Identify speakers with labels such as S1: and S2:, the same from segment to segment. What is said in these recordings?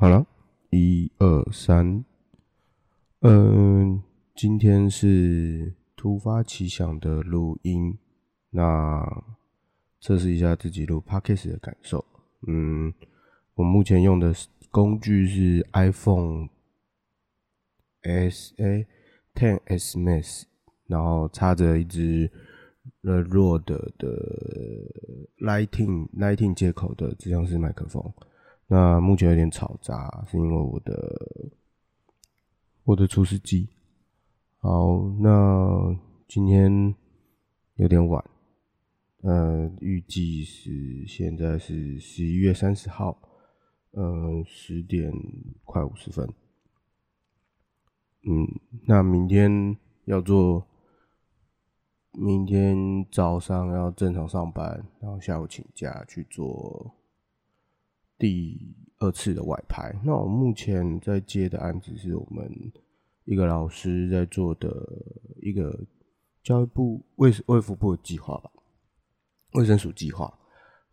S1: 好了，一二三，嗯，今天是突发奇想的录音，那测试一下自己录 podcast 的感受。嗯，我目前用的工具是 iPhone S A Ten S Max，然后插着一支呃弱的的 Lighting Lighting 接口的指向式麦克风。那目前有点吵杂，是因为我的我的除湿机。好，那今天有点晚，呃，预计是现在是十一月三十号，呃，十点快五十分。嗯，那明天要做，明天早上要正常上班，然后下午请假去做。第二次的外拍，那我目前在接的案子是我们一个老师在做的一个教育部卫卫福部的计划吧，卫生署计划，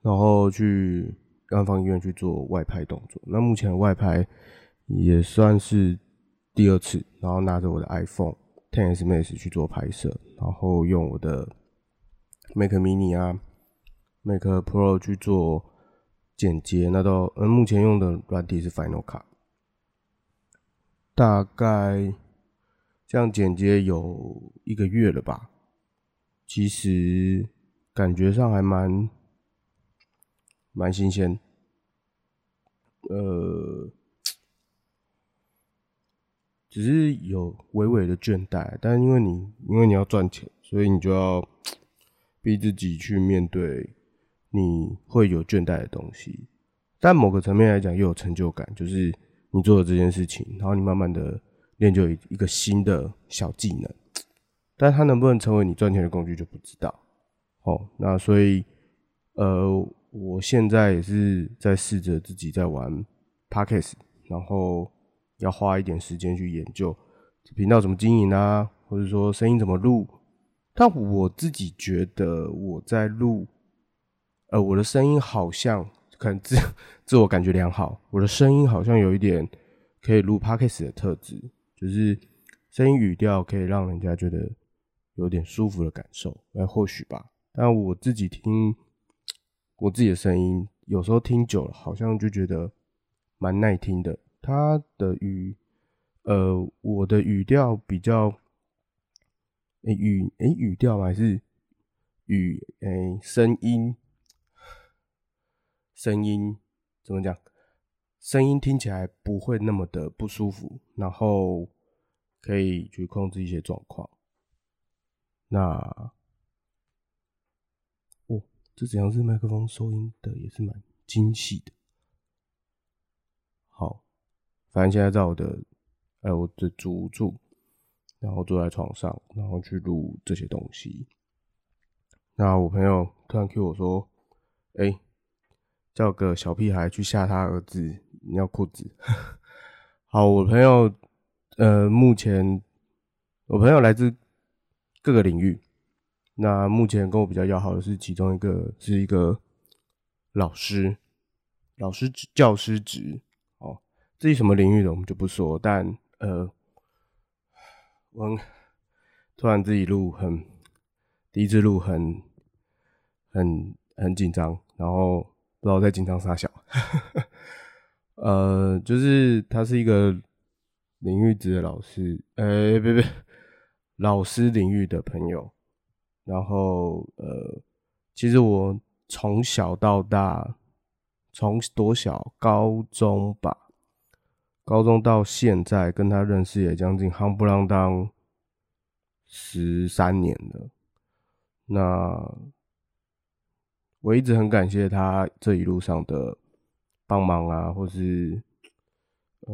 S1: 然后去安方医院去做外拍动作。那目前外拍也算是第二次，然后拿着我的 iPhone 10s Max 去做拍摄，然后用我的 Mac Mini 啊，Mac Pro 去做。剪接那都，嗯，目前用的软体是 Final Cut，大概这样剪接有一个月了吧。其实感觉上还蛮蛮新鲜，呃，只是有微微的倦怠，但因为你因为你要赚钱，所以你就要逼自己去面对。你会有倦怠的东西，但某个层面来讲又有成就感，就是你做了这件事情，然后你慢慢的练就一一个新的小技能，但它能不能成为你赚钱的工具就不知道。哦，那所以，呃，我现在也是在试着自己在玩 podcast，然后要花一点时间去研究频道怎么经营啊，或者说声音怎么录。但我自己觉得我在录。呃，我的声音好像可能自 自我感觉良好，我的声音好像有一点可以录 podcast 的特质，就是声音语调可以让人家觉得有点舒服的感受，哎，或许吧。但我自己听我自己的声音，有时候听久了，好像就觉得蛮耐听的。它的语，呃，我的语调比较，哎语哎语调还是语哎声音。声音怎么讲？声音听起来不会那么的不舒服，然后可以去控制一些状况。那哦，这怎样是麦克风收音的也是蛮精细的。好，反正现在在我的哎我的主住，然后坐在床上，然后去录这些东西。那我朋友突然 Q 我说：“哎。”叫个小屁孩去吓他儿子尿裤子。好，我朋友，呃，目前我朋友来自各个领域。那目前跟我比较要好的是其中一个是一个老师，老师职教师职。哦，至于什么领域的我们就不说。但呃，我突然自己录很第一次录很很很紧张，然后。不知道在紧张啥小，呃，就是他是一个领域职的老师，呃，别别，老师领域的朋友。然后，呃，其实我从小到大，从多小高中吧，高中到现在跟他认识也将近夯不啷当十三年了。那。我一直很感谢他这一路上的帮忙啊，或是呃，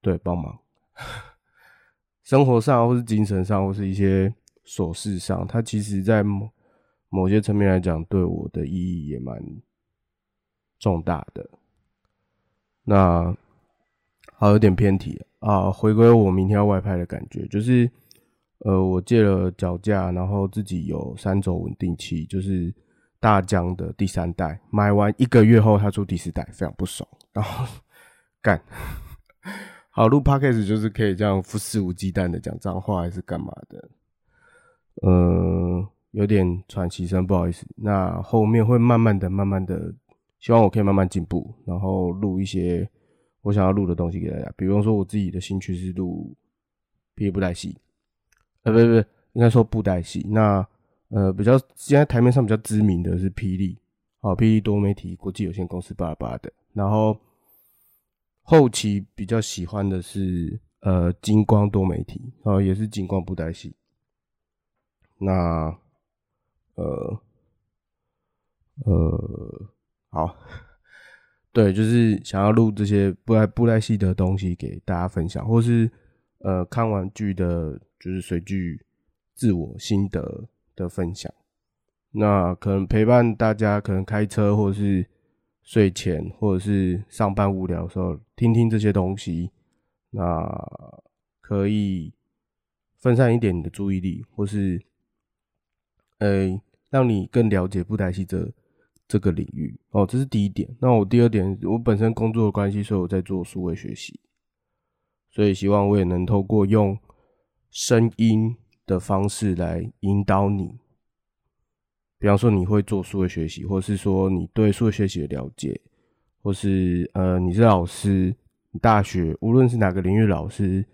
S1: 对帮忙，生活上或是精神上或是一些琐事上，他其实在某某些层面来讲，对我的意义也蛮重大的。那好，有点偏题啊，回归我明天要外拍的感觉，就是。呃，我借了脚架，然后自己有三轴稳定器，就是大疆的第三代，买完一个月后他出第四代，非常不爽，然后 干。好录 podcast 就是可以这样肆无忌惮的讲脏话，还是干嘛的？呃，有点喘息声，不好意思。那后面会慢慢的、慢慢的，希望我可以慢慢进步，然后录一些我想要录的东西给大家。比方说，我自己的兴趣是录皮布袋戏，不不不，应该说布袋戏。那呃，比较现在台面上比较知名的是霹雳，好，霹雳多媒体国际有限公司巴拉巴的，然后。后期比较喜欢的是呃金光多媒体啊，也是金光布袋戏。那呃呃好，对，就是想要录这些布袋布袋戏的东西给大家分享，或是呃看完剧的，就是随剧自我心得的分享。那可能陪伴大家，可能开车或者是。睡前或者是上班无聊的时候，听听这些东西，那可以分散一点你的注意力，或是，呃，让你更了解布袋戏这这个领域。哦，这是第一点。那我第二点，我本身工作的关系，所以我在做数位学习，所以希望我也能透过用声音的方式来引导你。比方说你会做数学学习，或是说你对数学学习的了解，或是呃你是老师，大学无论是哪个领域老师，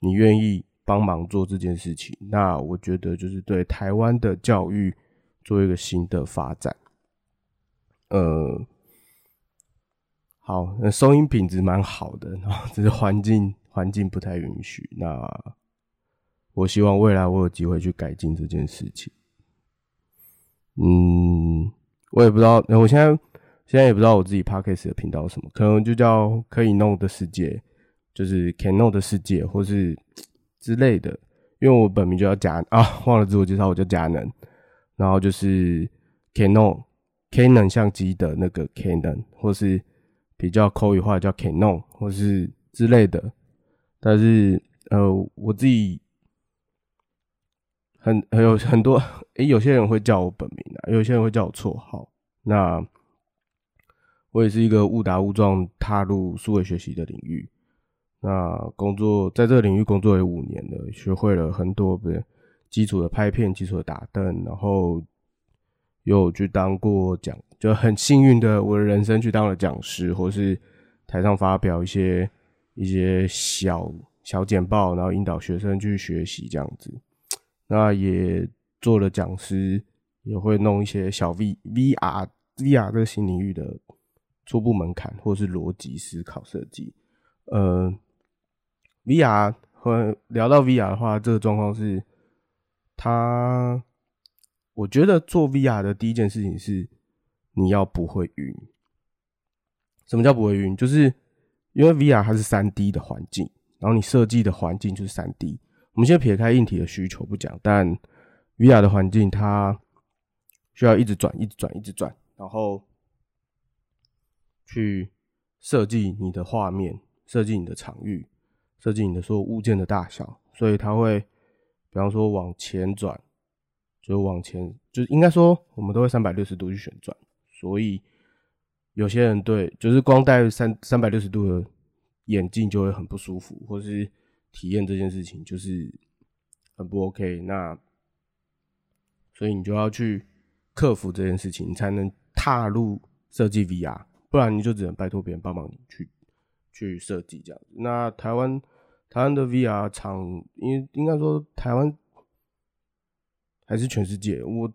S1: 你愿意帮忙做这件事情，那我觉得就是对台湾的教育做一个新的发展。呃，好，那收音品质蛮好的，然后只是环境环境不太允许。那我希望未来我有机会去改进这件事情。嗯，我也不知道，我现在现在也不知道我自己 podcast 的频道什么，可能就叫可以弄的世界，就是 can know 的世界，或是之类的。因为我本名就叫贾啊，忘了自我介绍，我叫贾能，然后就是 can know Canon 相机的那个 Canon，或是比较口语化叫 can know，或是之类的。但是呃，我自己。很很有很多诶，有些人会叫我本名啊，有些人会叫我绰号。那我也是一个误打误撞踏入数位学习的领域。那工作在这个领域工作有五年了，学会了很多的基础的拍片、基础的打灯，然后有去当过讲，就很幸运的，我的人生去当了讲师，或是台上发表一些一些小小简报，然后引导学生去学习这样子。那也做了讲师，也会弄一些小 V V R V R 这个新领域的初步门槛，或是逻辑思考设计。呃，V R 和聊到 V R 的话，这个状况是，他我觉得做 V R 的第一件事情是你要不会晕。什么叫不会晕？就是因为 V R 它是三 D 的环境，然后你设计的环境就是三 D。我们先撇开硬体的需求不讲，但 VR 的环境它需要一直转、一直转、一直转，然后去设计你的画面、设计你的场域、设计你的所有物件的大小，所以它会，比方说往前转，就往前，就应该说我们都会三百六十度去旋转，所以有些人对就是光戴三三百六十度的眼镜就会很不舒服，或是。体验这件事情就是很不 OK，那所以你就要去克服这件事情，你才能踏入设计 VR，不然你就只能拜托别人帮忙你去去设计这样子。那台湾台湾的 VR 厂，应应该说台湾还是全世界，我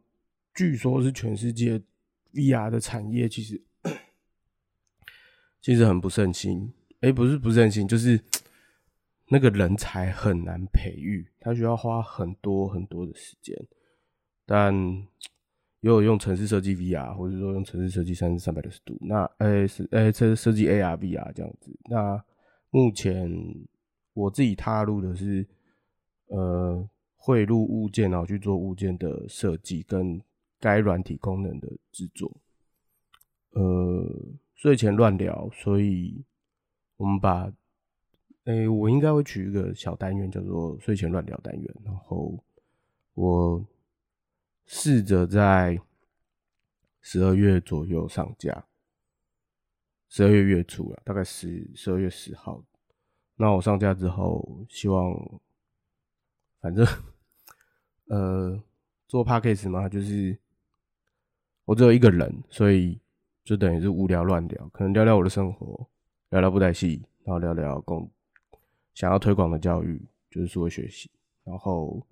S1: 据说是全世界 VR 的产业其实 其实很不盛行，哎，不是不盛行，就是。那个人才很难培育，他需要花很多很多的时间。但也有用城市设计 VR，或者说用城市设计三三百六十度，那诶是诶这设计 AR VR 这样子。那目前我自己踏入的是呃汇入物件，然后去做物件的设计跟该软体功能的制作。呃，睡前乱聊，所以我们把。诶，我应该会取一个小单元，叫做睡前乱聊单元。然后我试着在十二月左右上架，十二月月初了，大概十十二月十号。那我上架之后，希望反正呃做 p a c k a g e 嘛，就是我只有一个人，所以就等于是无聊乱聊，可能聊聊我的生活，聊聊布袋戏，然后聊聊公想要推广的教育，就是说学习，然后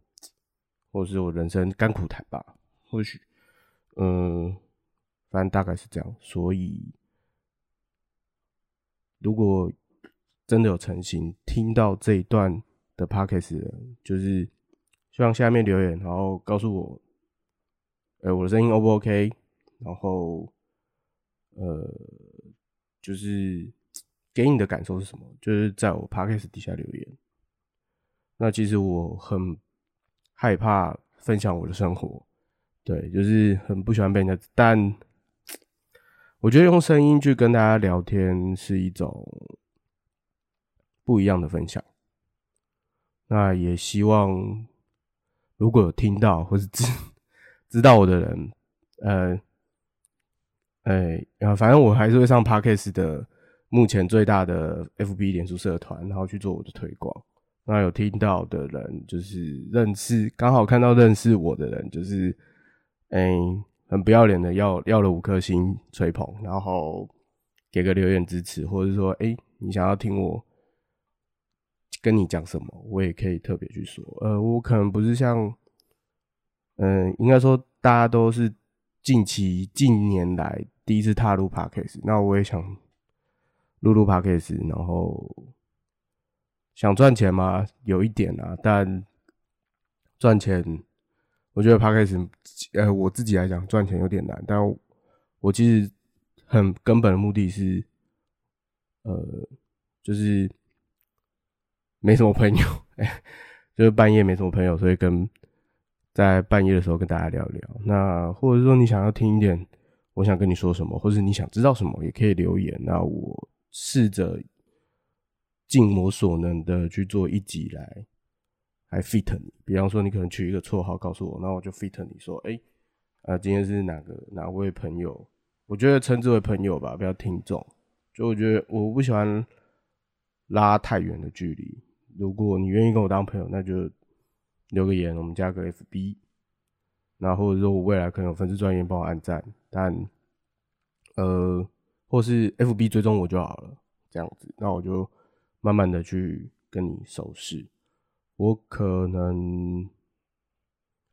S1: 或者是我人生甘苦谈吧，或许嗯。反正大概是这样，所以如果真的有诚心听到这一段的 podcast，就是希望下面留言，然后告诉我，呃，我的声音 O 不 OK？然后，呃，就是给你的感受是什么？就是在我 podcast 底下留言。那其实我很害怕分享我的生活，对，就是很不喜欢被人家，但。我觉得用声音去跟大家聊天是一种不一样的分享。那也希望如果有听到或是知 知道我的人，呃，哎，啊，反正我还是会上 Parkes 的目前最大的 FB 脸书社团，然后去做我的推广。那有听到的人，就是认识，刚好看到认识我的人，就是，哎。很不要脸的要要了五颗星吹捧，然后给个留言支持，或者说，哎，你想要听我跟你讲什么，我也可以特别去说。呃，我可能不是像，嗯，应该说大家都是近期近年来第一次踏入 Parkes，那我也想录录 Parkes，然后想赚钱吗？有一点啊，但赚钱。我觉得 p a 始，呃，我自己来讲赚钱有点难，但我其实很根本的目的是，呃，就是没什么朋友，哎，就是半夜没什么朋友，所以跟在半夜的时候跟大家聊聊。那或者说你想要听一点，我想跟你说什么，或者你想知道什么，也可以留言。那我试着尽我所能的去做一集来。来 fit 你，比方说你可能取一个绰号告诉我，那我就 fit 你说，哎，啊，今天是哪个哪位朋友？我觉得称之为朋友吧，不要听众。就我觉得我不喜欢拉太远的距离。如果你愿意跟我当朋友，那就留个言，我们加个 FB。那或者说我未来可能有粉丝专业帮我按赞，但呃，或是 FB 追踪我就好了，这样子，那我就慢慢的去跟你熟识。我可能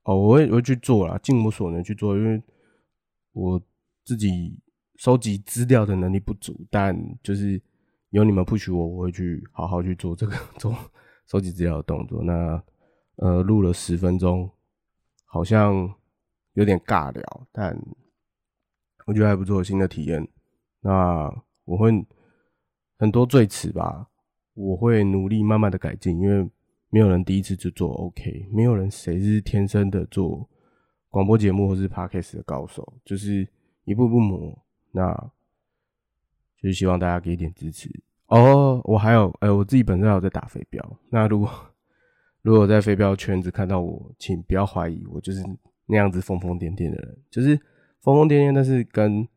S1: 哦，我会我会去做啦，尽我所能去做，因为我自己收集资料的能力不足，但就是有你们不许我，我会去好好去做这个 做收集资料的动作。那呃，录了十分钟，好像有点尬聊，但我觉得还不错，新的体验。那我会很多最迟吧，我会努力慢慢的改进，因为。没有人第一次就做 OK，没有人谁是天生的做广播节目或是 Podcast 的高手，就是一步步磨。那就是希望大家给一点支持哦。我还有，哎，我自己本身还有在打飞镖。那如果如果在飞镖圈子看到我，请不要怀疑，我就是那样子疯疯癫癫的人，就是疯疯癫癫，但是跟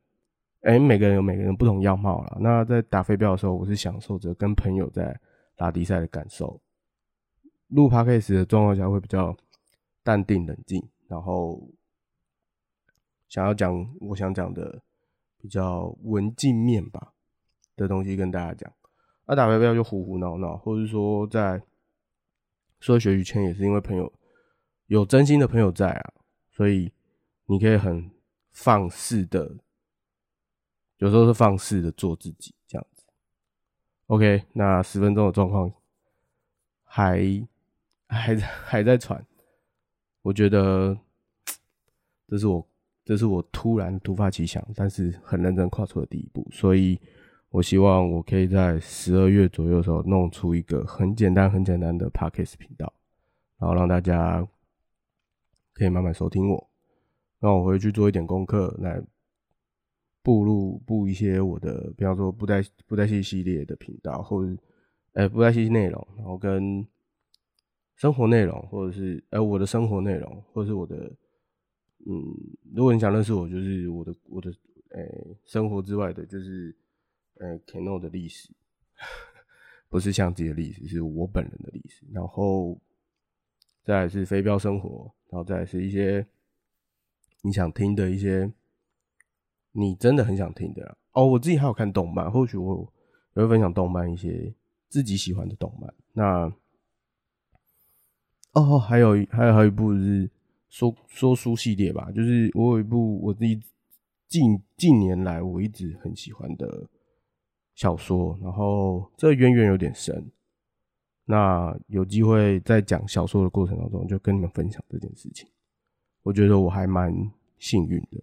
S1: 哎每个人有每个人不同样貌了。那在打飞镖的时候，我是享受着跟朋友在打比赛的感受。录 p o d c a s 的状况下会比较淡定冷静，然后想要讲我想讲的比较文静面吧的东西跟大家讲。那打飞镖就胡胡闹闹，或者说在说学语圈也是因为朋友有真心的朋友在啊，所以你可以很放肆的，有时候是放肆的做自己这样子。OK，那十分钟的状况还。还在还在喘，我觉得这是我这是我突然突发奇想，但是很认真跨出的第一步，所以我希望我可以在十二月左右的时候弄出一个很简单很简单的 podcast 频道，然后让大家可以慢慢收听我。那我会去做一点功课来步入布一些我的，比方说布袋布袋戏系列的频道，或者呃布袋戏内容，然后跟。生活内容，或者是呃我的生活内容，或者是我的嗯，如果你想认识我，就是我的我的诶生活之外的，就是呃 Kano 的历史，不是相机的历史，是我本人的历史。然后再来是飞镖生活，然后再来是一些你想听的一些，你真的很想听的哦。我自己还有看动漫，或许我也会分享动漫一些自己喜欢的动漫。那哦，还有还有还有一部是。说说书系列吧，就是我有一部我自己近近年来我一直很喜欢的小说，然后这渊源有点深。那有机会在讲小说的过程当中，就跟你们分享这件事情。我觉得我还蛮幸运的，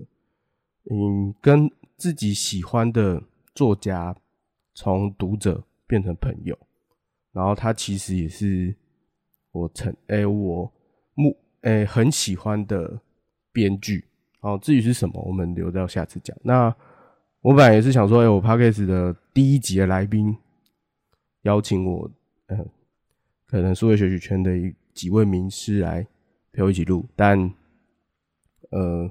S1: 嗯，跟自己喜欢的作家从读者变成朋友，然后他其实也是我曾哎我目。诶，很喜欢的编剧，哦，至于是什么，我们留到下次讲。那我本来也是想说，哎，我 p a c k a g e 的第一集的来宾邀请我，嗯，可能数位学习圈的一几位名师来陪我一起录，但呃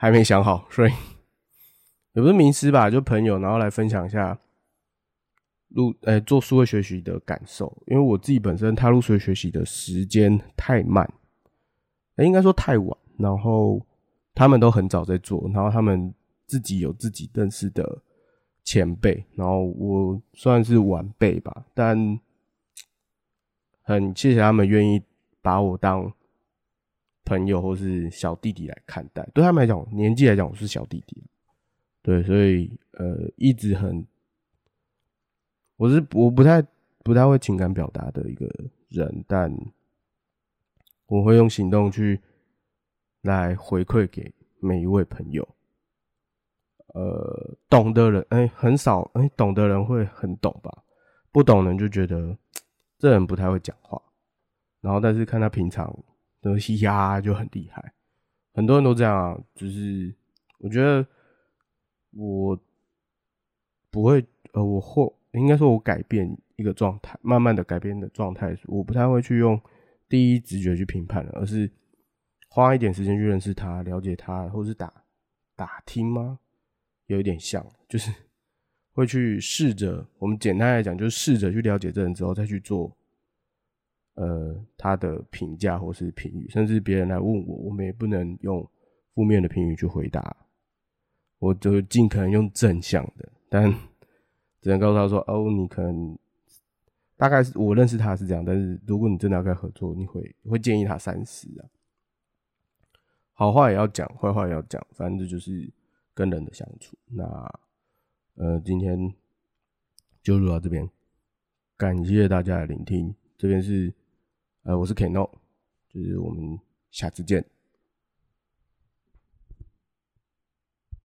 S1: 还没想好，所以也不是名师吧，就朋友，然后来分享一下录，诶，做数位学习的感受。因为我自己本身踏入数位学习的时间太慢。应该说太晚，然后他们都很早在做，然后他们自己有自己认识的前辈，然后我算是晚辈吧，但很谢谢他们愿意把我当朋友或是小弟弟来看待。对他们来讲，年纪来讲我是小弟弟，对，所以呃一直很，我是我不太不太会情感表达的一个人，但。我会用行动去来回馈给每一位朋友。呃，懂的人哎，很少哎，懂的人会很懂吧？不懂人就觉得 这人不太会讲话。然后，但是看他平常的嘻嘻哈哈就很厉害。很多人都这样啊，就是我觉得我不会呃，我或应该说我改变一个状态，慢慢的改变的状态，我不太会去用。第一直觉去评判了，而是花一点时间去认识他、了解他，或是打打听吗？有一点像，就是会去试着，我们简单来讲，就是试着去了解这人之后，再去做呃他的评价或是评语，甚至别人来问我，我们也不能用负面的评语去回答，我就尽可能用正向的，但只能告诉他说：“哦，你可能。”大概是我认识他是这样，但是如果你真的要跟他合作，你会会建议他三思啊。好话也要讲，坏话也要讲，反正这就是跟人的相处。那呃，今天就录到这边，感谢大家的聆听。这边是呃，我是 Keno，就是我们下次见。